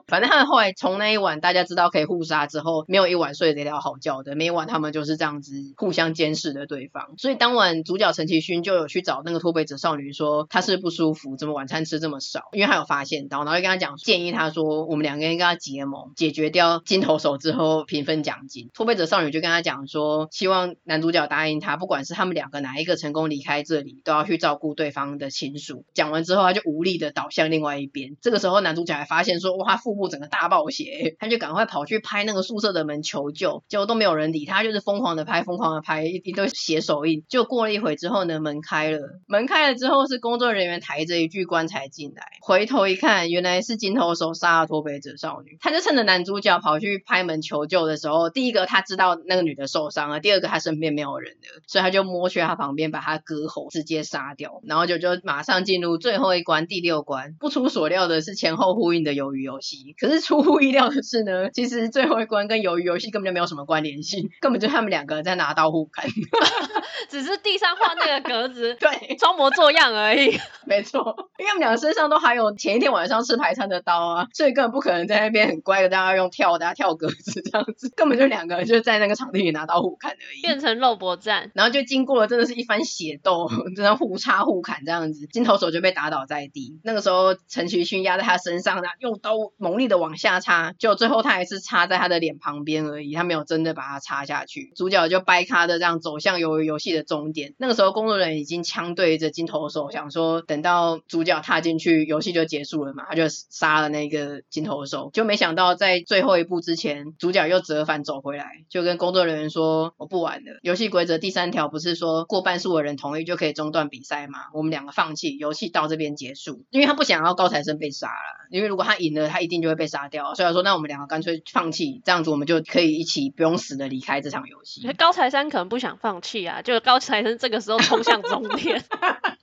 反正他们后来从那一晚大家知道可以互杀之后，没有一晚睡得了好觉的，每一晚他们就是这样子互相监视的对方。所以当晚主角陈其勋就有去找那个脱北者少女说他是不舒服，怎么晚餐吃这么少？因为他有发现到，然后就跟他讲建议他说我们两个人跟他结盟，解决掉金头手之后平分奖金。脱北者少女就跟他讲说希望男主角答应他，不管是他们两个哪一个成功离开这里，都要去照顾对方的亲属。讲完之后他就无力的倒向另外一边。这个时候男主角还发现说哇腹部。整个大爆血，他就赶快跑去拍那个宿舍的门求救，结果都没有人理他，就是疯狂的拍，疯狂的拍，一堆写手印。就过了一会之后呢，门开了，门开了之后是工作人员抬着一具棺材进来，回头一看，原来是金头手杀了脱北者少女。他就趁着男主角跑去拍门求救的时候，第一个他知道那个女的受伤了，第二个他身边没有人了，所以他就摸去他旁边把他割喉，直接杀掉，然后就就马上进入最后一关第六关。不出所料的是前后呼应的鱿鱼游戏。可是出乎意料的是呢，其实最后一关跟鱿鱼游戏根本就没有什么关联性，根本就他们两个在拿刀互砍，只是地上画那个格子，对，装模作样而已。没错，因为他们两个身上都还有前一天晚上吃排餐的刀啊，所以根本不可能在那边很乖的大家用跳的跳格子这样子，根本就两个人就在那个场地里拿刀互砍而已，变成肉搏战，然后就经过了真的是一番血斗，真的互插互砍这样子，金头手就被打倒在地。那个时候陈其勋压在他身上，然后用刀猛力的往下。下插，就最后他还是插在他的脸旁边而已，他没有真的把它插下去。主角就掰咖的这样走向鱿鱼游戏的终点。那个时候工作人员已经枪对着金头手，想说等到主角踏进去，游戏就结束了嘛，他就杀了那个金头手。就没想到在最后一步之前，主角又折返走回来，就跟工作人员说：“我不玩了。游戏规则第三条不是说过半数的人同意就可以中断比赛吗？我们两个放弃，游戏到这边结束。因为他不想要高材生被杀了，因为如果他赢了，他一定就会被杀掉。”所以说，那我们两个干脆放弃，这样子我们就可以一起不用死的离开这场游戏。高材生可能不想放勇气啊，就高材生这个时候冲向终点。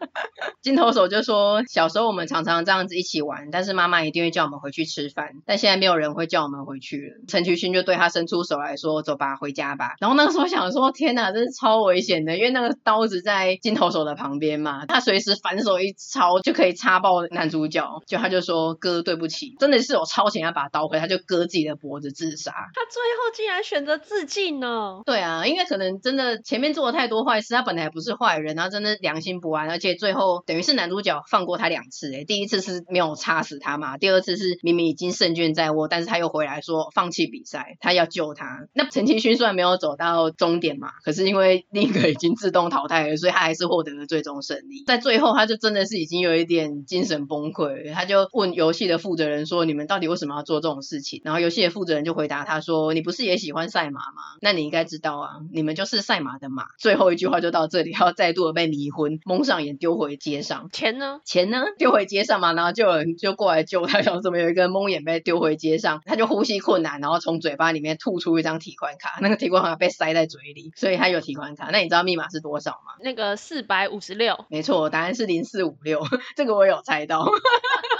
金头手就说：“小时候我们常常这样子一起玩，但是妈妈一定会叫我们回去吃饭。但现在没有人会叫我们回去了。”陈其勋就对他伸出手来说：“走吧，回家吧。”然后那个时候想说：“天哪，真是超危险的，因为那个刀子在金头手的旁边嘛，他随时反手一抄就可以插爆男主角。”就他就说：“哥，对不起，真的是我超前要把刀回，他就割自己的脖子自杀。”他最后竟然选择自尽呢？对啊，因为可能真的前面做了太多坏事，他本来也不是坏人，然后真的良心不安，而且最后。等于是男主角放过他两次，诶，第一次是没有插死他嘛，第二次是明明已经胜券在握，但是他又回来说放弃比赛，他要救他。那陈其勋虽然没有走到终点嘛，可是因为另一个已经自动淘汰了，所以他还是获得了最终胜利。在最后，他就真的是已经有一点精神崩溃，他就问游戏的负责人说：“你们到底为什么要做这种事情？”然后游戏的负责人就回答他说：“你不是也喜欢赛马吗？那你应该知道啊，你们就是赛马的马。”最后一句话就到这里，要再度的被迷昏，蒙上眼丢回街上。钱呢？钱呢？丢回街上嘛，然后就有人就过来救他，想怎么有一个蒙眼被丢回街上，他就呼吸困难，然后从嘴巴里面吐出一张提款卡，那个提款卡被塞在嘴里，所以他有提款卡。那你知道密码是多少吗？那个四百五十六。没错，答案是零四五六，这个我有猜到。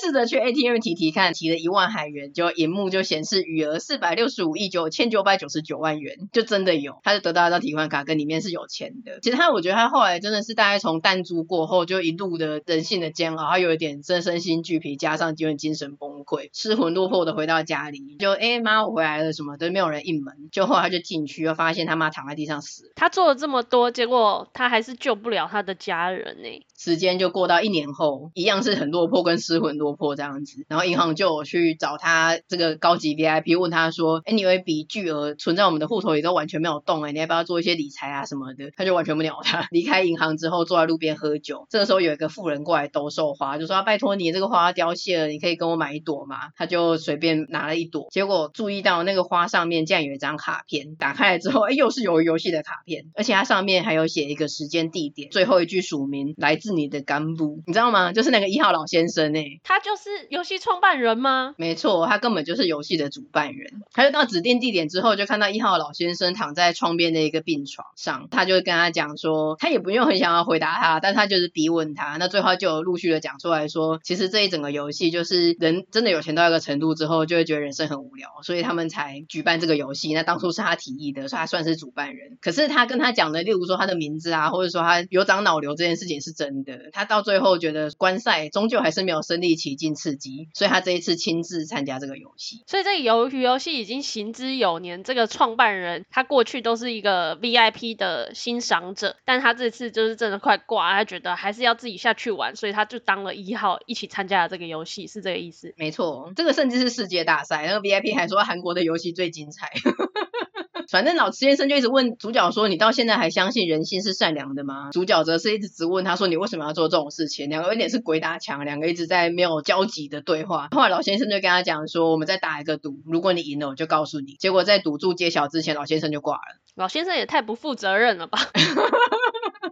就试着去 ATM 提提看，提了一万韩元，就荧幕就显示余额四百六十五亿九千九百九十九万元，就真的有，他就得到一张提款卡，跟里面是有钱的。其实他，我觉得他后来真的是大概从弹珠过后，就一路的人性的煎熬，他有一点真身心俱疲，加上有点精神崩溃，失魂落魄的回到家里，就哎妈我回来了什么都没有人应门，就后来他就进去，又发现他妈躺在地上死。他做了这么多，结果他还是救不了他的家人呢。时间就过到一年后，一样是很落魄跟失魂落破这样子。然后银行就有去找他这个高级 VIP，问他说：“哎，你有一笔巨额存在我们的户头里都完全没有动，哎，你要不要做一些理财啊什么的？”他就完全不鸟他。离开银行之后，坐在路边喝酒。这个时候有一个妇人过来兜售花，就说：“啊，拜托你，这个花凋谢了，你可以跟我买一朵吗？”他就随便拿了一朵，结果注意到那个花上面竟然有一张卡片，打开来之后，哎，又是有游戏的卡片，而且它上面还有写一个时间地点，最后一句署名来自。你的干部，你知道吗？就是那个一号老先生哎、他就是游戏创办人吗？没错，他根本就是游戏的主办人。他就到指定地点之后，就看到一号老先生躺在窗边的一个病床上，他就跟他讲说，他也不用很想要回答他，但他就是逼问他。那最后就陆续的讲出来说，其实这一整个游戏就是人真的有钱到一个程度之后，就会觉得人生很无聊，所以他们才举办这个游戏。那当初是他提议的，所以他算是主办人。可是他跟他讲的，例如说他的名字啊，或者说他有长脑瘤这件事情是真的。他到最后觉得观赛终究还是没有身临其境刺激，所以他这一次亲自参加这个游戏。所以这个鱿鱼游戏已经行之有年。这个创办人他过去都是一个 VIP 的欣赏者，但他这次就是真的快挂，他觉得还是要自己下去玩，所以他就当了一号，一起参加了这个游戏，是这个意思？没错，这个甚至是世界大赛，那个 VIP 还说韩国的游戏最精彩。反正老池先生就一直问主角说：“你到现在还相信人性是善良的吗？”主角则是一直直问他说：“你为什么要做这种事情？”两个有点是鬼打墙，两个一直在没有交集的对话。后来老先生就跟他讲说：“我们再打一个赌，如果你赢了，我就告诉你。”结果在赌注揭晓之前，老先生就挂了。老先生也太不负责任了吧！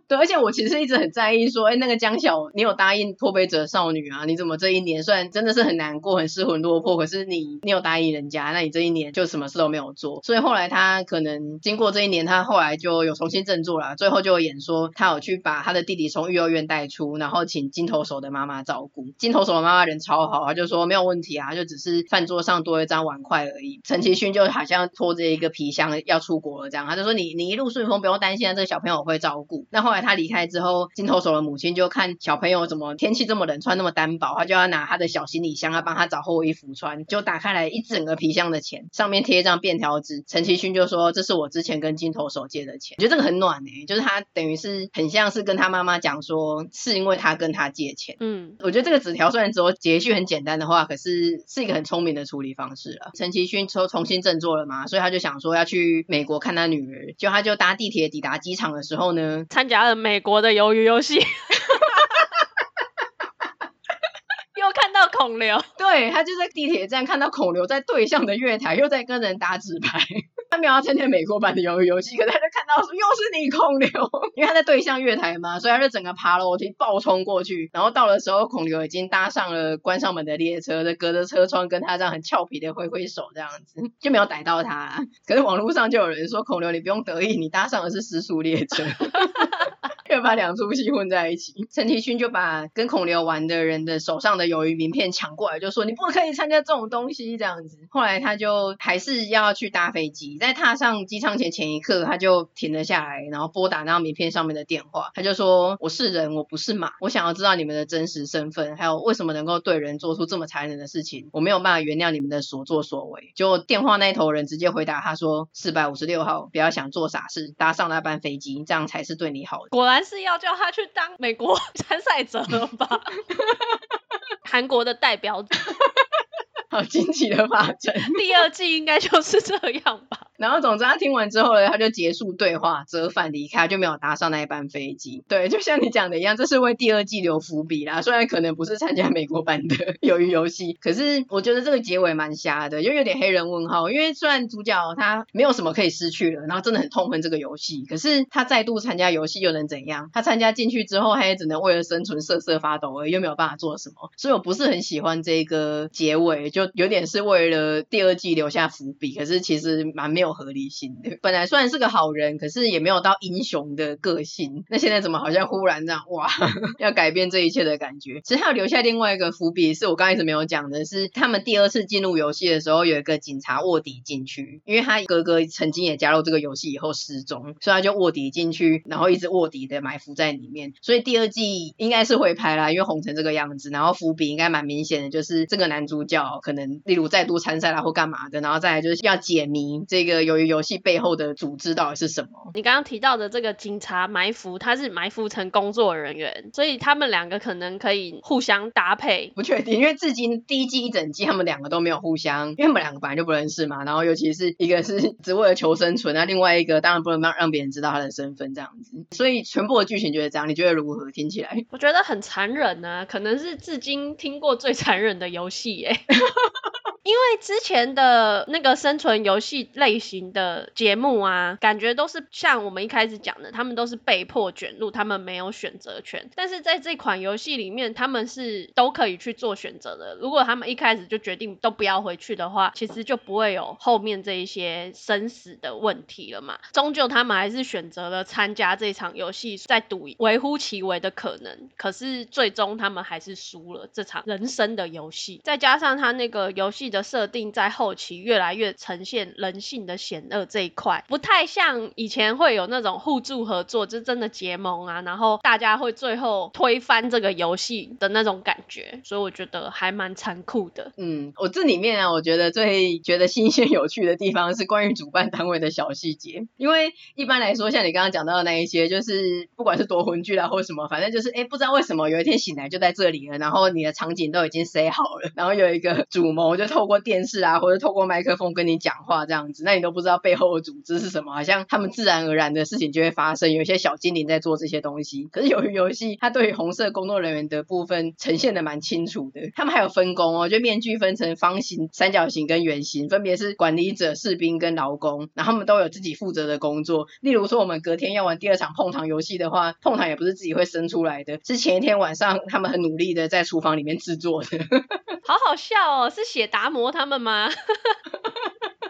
对，而且我其实一直很在意说，哎，那个江晓，你有答应脱北者少女啊？你怎么这一年虽然真的是很难过、很失魂落魄，可是你你有答应人家，那你这一年就什么事都没有做。所以后来他可能经过这一年，他后来就有重新振作了。最后就演说，他有去把他的弟弟从育幼院带出，然后请金投手的妈妈照顾。金投手的妈妈人超好，他就说没有问题啊，就只是饭桌上多一张碗筷而已。陈其勋就好像拖着一个皮箱要出国了这样，他就说你你一路顺风，不用担心啊，这个小朋友会照顾。那后来。他离开之后，金投手的母亲就看小朋友怎么天气这么冷，穿那么单薄，他就要拿他的小行李箱啊，帮他找厚衣服穿。就打开来一整个皮箱的钱，上面贴一张便条纸。陈其勋就说：“这是我之前跟金投手借的钱。”我觉得这个很暖诶，就是他等于是很像是跟他妈妈讲说，是因为他跟他借钱。嗯，我觉得这个纸条虽然只有结一句很简单的话，可是是一个很聪明的处理方式了。陈其勋说重新振作了嘛，所以他就想说要去美国看他女儿。就他就搭地铁抵达机场的时候呢，参加了。美国的鱿鱼游戏，又看到孔刘，对，他就在地铁站看到孔刘在对向的月台，又在跟人打纸牌。他没有要参加美国版的鱿鱼游戏，可是他就看到说又是你孔刘，因为他在对向月台嘛，所以他就整个爬楼梯暴冲过去，然后到的时候孔刘已经搭上了关上门的列车，就隔着车窗跟他这样很俏皮的挥挥手，这样子就没有逮到他。可是网络上就有人说孔刘你不用得意，你搭上的是失速列车。又把两出戏混在一起，陈其勋就把跟孔刘玩的人的手上的鱿鱼名片抢过来，就说你不可以参加这种东西这样子。后来他就还是要去搭飞机，在踏上机舱前前一刻，他就停了下来，然后拨打那张名片上面的电话，他就说：“我是人，我不是马，我想要知道你们的真实身份，还有为什么能够对人做出这么残忍的事情，我没有办法原谅你们的所作所为。”就电话那头人直接回答他说：“四百五十六号，不要想做傻事，搭上那班飞机，这样才是对你好的。”果然。是要叫他去当美国参赛者了吧？韩国的代表。好惊奇的发展，第二季应该就是这样吧。然后总之他听完之后呢，他就结束对话，折返离开，就没有搭上那一班飞机。对，就像你讲的一样，这是为第二季留伏笔啦。虽然可能不是参加美国版的 鱿鱼游戏，可是我觉得这个结尾蛮瞎的，又有点黑人问号。因为虽然主角他没有什么可以失去了，然后真的很痛恨这个游戏，可是他再度参加游戏又能怎样？他参加进去之后，他也只能为了生存瑟瑟发抖而，又没有办法做什么。所以我不是很喜欢这个结尾，就有点是为了第二季留下伏笔，可是其实蛮没有。合理性的，本来虽然是个好人，可是也没有到英雄的个性。那现在怎么好像忽然这样哇，要改变这一切的感觉？其实还有留下另外一个伏笔，是我刚才一直没有讲的，是他们第二次进入游戏的时候，有一个警察卧底进去，因为他哥哥曾经也加入这个游戏以后失踪，所以他就卧底进去，然后一直卧底的埋伏在里面。所以第二季应该是会拍啦，因为红成这个样子，然后伏笔应该蛮明显的，就是这个男主角可能例如再度参赛啦或干嘛的，然后再来就是要解谜这个。鱿鱼游戏背后的组织到底是什么？你刚刚提到的这个警察埋伏，他是埋伏成工作人员，所以他们两个可能可以互相搭配。不确定，因为至今第一季一整季他们两个都没有互相，因为他们两个本来就不认识嘛。然后尤其是一个是只为了求生存，那另外一个当然不能让让别人知道他的身份这样子。所以全部的剧情就是这样，你觉得如何？听起来我觉得很残忍呢、啊，可能是至今听过最残忍的游戏耶。因为之前的那个生存游戏类型的节目啊，感觉都是像我们一开始讲的，他们都是被迫卷入，他们没有选择权。但是在这款游戏里面，他们是都可以去做选择的。如果他们一开始就决定都不要回去的话，其实就不会有后面这一些生死的问题了嘛。终究他们还是选择了参加这场游戏，在赌微乎其微的可能。可是最终他们还是输了这场人生的游戏。再加上他那个游戏的。设定在后期越来越呈现人性的险恶这一块，不太像以前会有那种互助合作，就真的结盟啊，然后大家会最后推翻这个游戏的那种感觉，所以我觉得还蛮残酷的。嗯，我这里面啊，我觉得最觉得新鲜有趣的地方是关于主办单位的小细节，因为一般来说，像你刚刚讲到的那一些，就是不管是夺魂剧啦或什么，反正就是哎，不知道为什么有一天醒来就在这里了，然后你的场景都已经塞好了，然后有一个主谋就透。过电视啊，或者透过麦克风跟你讲话这样子，那你都不知道背后的组织是什么，好像他们自然而然的事情就会发生，有一些小精灵在做这些东西。可是由于游戏，它对于红色工作人员的部分呈现的蛮清楚的，他们还有分工哦，就面具分成方形、三角形跟圆形，分别是管理者、士兵跟劳工，然后他们都有自己负责的工作。例如说，我们隔天要玩第二场碰糖游戏的话，碰糖也不是自己会生出来的，是前一天晚上他们很努力的在厨房里面制作的。好好笑哦，是写达摩他们吗？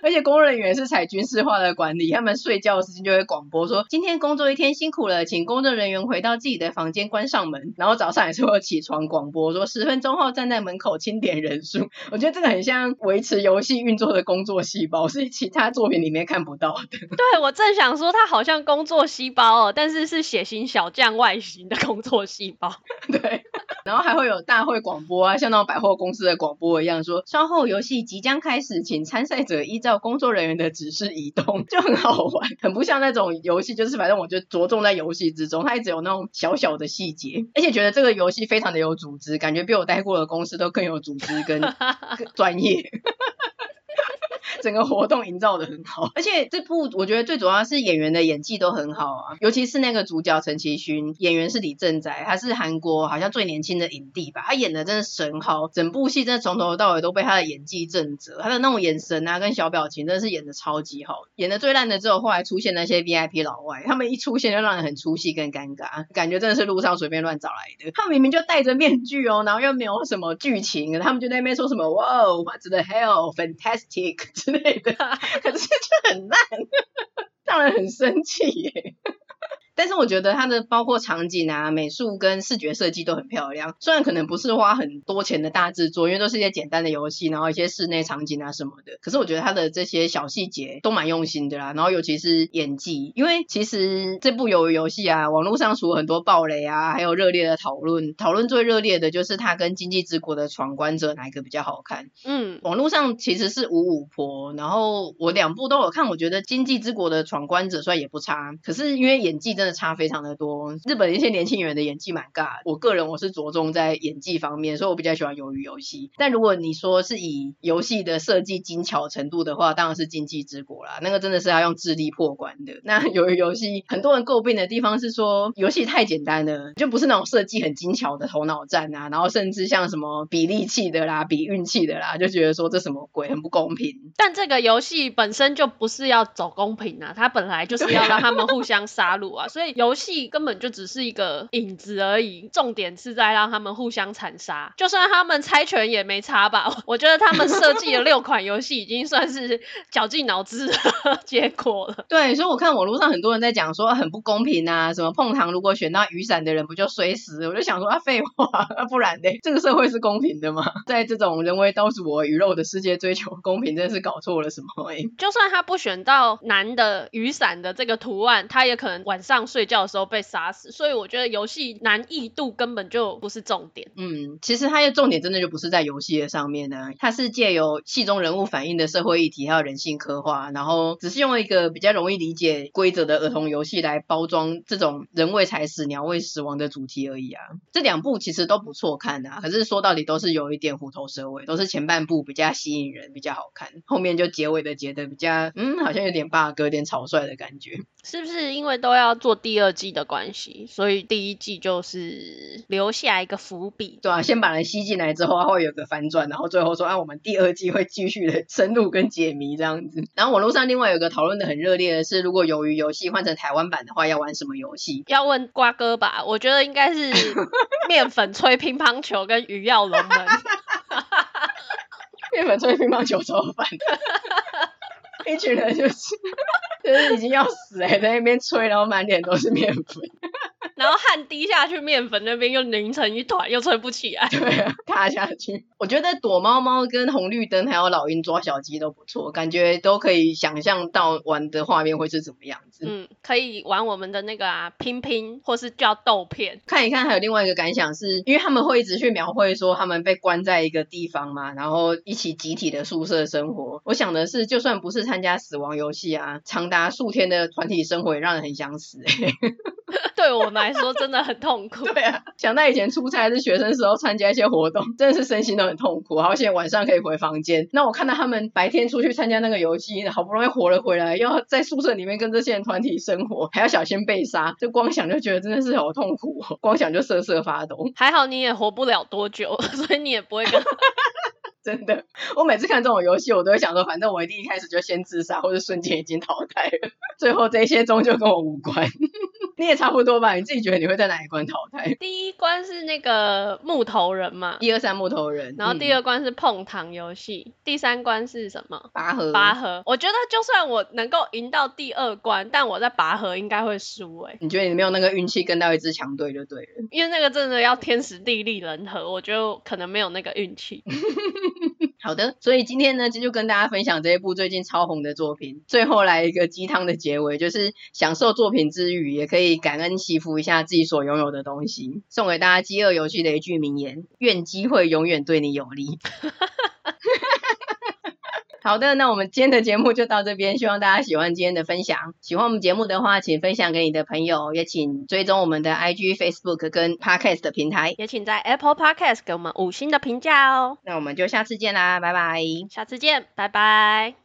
而且工作人员是采军事化的管理，他们睡觉的时间就会广播说：“今天工作一天辛苦了，请工作人员回到自己的房间关上门。”然后早上也是会起床广播说：“十分钟后站在门口清点人数。”我觉得这个很像维持游戏运作的工作细胞，是其他作品里面看不到的。对，我正想说，他好像工作细胞哦，但是是血型小将外形的工作细胞。对。然后还会有大会广播啊，像那种百货公司的广播一样说，说稍后游戏即将开始，请参赛者依照工作人员的指示移动，就很好玩，很不像那种游戏，就是反正我就着重在游戏之中，它一直有那种小小的细节，而且觉得这个游戏非常的有组织，感觉比我待过的公司都更有组织跟 专业。整个活动营造得很好，而且这部我觉得最主要是演员的演技都很好啊，尤其是那个主角陈其勋，演员是李正宰，他是韩国好像最年轻的影帝吧，他演的真的神好，整部戏真的从头到尾都被他的演技震折，他的那种眼神啊跟小表情真的是演的超级好，演的最烂的之后后来出现那些 VIP 老外，他们一出现就让人很出戏跟尴尬，感觉真的是路上随便乱找来的，他明明就戴着面具哦，然后又没有什么剧情，他们就在那边说什么哇，What the hell，fantastic。之类的，可是就很烂，让人很生气耶。但是我觉得它的包括场景啊、美术跟视觉设计都很漂亮。虽然可能不是花很多钱的大制作，因为都是一些简单的游戏，然后一些室内场景啊什么的。可是我觉得它的这些小细节都蛮用心的啦。然后尤其是演技，因为其实这部鱿鱼游戏啊，网络上除了很多暴雷啊，还有热烈的讨论。讨论最热烈的就是它跟《经济之国的闯关者》哪一个比较好看？嗯，网络上其实是五五婆。然后我两部都有看，我觉得《经济之国的闯关者》虽然也不差，可是因为演技真的。的差非常的多。日本一些年轻演员的演技蛮尬，我个人我是着重在演技方面，所以我比较喜欢鱿鱼游戏。但如果你说是以游戏的设计精巧程度的话，当然是经济之国啦，那个真的是要用智力破关的。那 鱿鱼游戏很多人诟病的地方是说游戏太简单了，就不是那种设计很精巧的头脑战啊，然后甚至像什么比力气的啦、比运气的啦，就觉得说这什么鬼，很不公平。但这个游戏本身就不是要走公平啊，它本来就是要让他们互相杀戮啊，所 以游戏根本就只是一个影子而已，重点是在让他们互相残杀。就算他们猜拳也没差吧？我觉得他们设计的六款游戏已经算是绞尽脑汁的 结果了。对，所以我看网络上很多人在讲说很不公平啊，什么碰糖如果选到雨伞的人不就衰死？我就想说啊，废话，啊不然呢？这个社会是公平的吗？在这种人为刀俎我鱼肉的世界追求公平，真的是搞错了什么？哎，就算他不选到男的雨伞的这个图案，他也可能晚上睡觉的时候被杀死。所以我觉得游戏难易度根本就不是重点。嗯，其实它的重点真的就不是在游戏的上面呢，它是借由戏中人物反映的社会议题还有人性刻画，然后只是用一个比较容易理解规则的儿童游戏来包装这种人为财死鸟为食亡的主题而已啊。这两部其实都不错看啊，可是说到底都是有一点虎头蛇尾，都是前半部比较吸引人，比较好看，后面就结尾的结的比较，嗯，好像有点 bug，有点草率的感觉。是不是因为都要做第二季的关系，所以第一季就是留下一个伏笔？对啊，先把人吸进来之后，会有个反转，然后最后说，啊，我们第二季会继续的深入跟解谜这样子。然后网络上另外有个讨论的很热烈的是，如果由于游戏换成台湾版的话，要玩什么游戏？要问瓜哥吧，我觉得应该是 面粉吹乒乓球跟鱼跃龙门。面粉吹乒乓球超烦，一群人就是就是已经要死哎，在那边吹，然后满脸都是面粉。然后汗滴下去，面粉那边又凝成一团，又吹不起来。对啊，塌下去。我觉得躲猫猫跟红绿灯还有老鹰抓小鸡都不错，感觉都可以想象到玩的画面会是怎么样子。嗯，可以玩我们的那个啊拼拼，或是叫豆片。看一看，还有另外一个感想是，因为他们会一直去描绘说他们被关在一个地方嘛，然后一起集体的宿舍生活。我想的是，就算不是参加死亡游戏啊，长达数天的团体生活也让人很想死欸。对我们来说真的很痛苦。对啊，想到以前出差是学生时候参加一些活动，真的是身心都很痛苦。好，现在晚上可以回房间。那我看到他们白天出去参加那个游戏，好不容易活了回来，要在宿舍里面跟这些人团体生活，还要小心被杀，就光想就觉得真的是好痛苦，光想就瑟瑟发抖。还好你也活不了多久，所以你也不会跟。真的，我每次看这种游戏，我都会想说，反正我一定一开始就先自杀，或者瞬间已经淘汰了，最后这些终究跟我无关。你也差不多吧？你自己觉得你会在哪一关淘汰？第一关是那个木头人嘛，一二三木头人，然后第二关是碰糖游戏，嗯、第三关是什么？拔河。拔河。我觉得就算我能够赢到第二关，但我在拔河应该会输哎、欸。你觉得你没有那个运气跟到一支强队就对了？因为那个真的要天时地利人和，我觉得可能没有那个运气。好的，所以今天呢，就跟大家分享这一部最近超红的作品。最后来一个鸡汤的结尾，就是享受作品之余，也可以感恩祈福一下自己所拥有的东西。送给大家《饥饿游戏》的一句名言：愿机会永远对你有利。好的，那我们今天的节目就到这边，希望大家喜欢今天的分享。喜欢我们节目的话，请分享给你的朋友，也请追踪我们的 IG、Facebook 跟 Podcast 的平台，也请在 Apple Podcast 给我们五星的评价哦。那我们就下次见啦，拜拜。下次见，拜拜。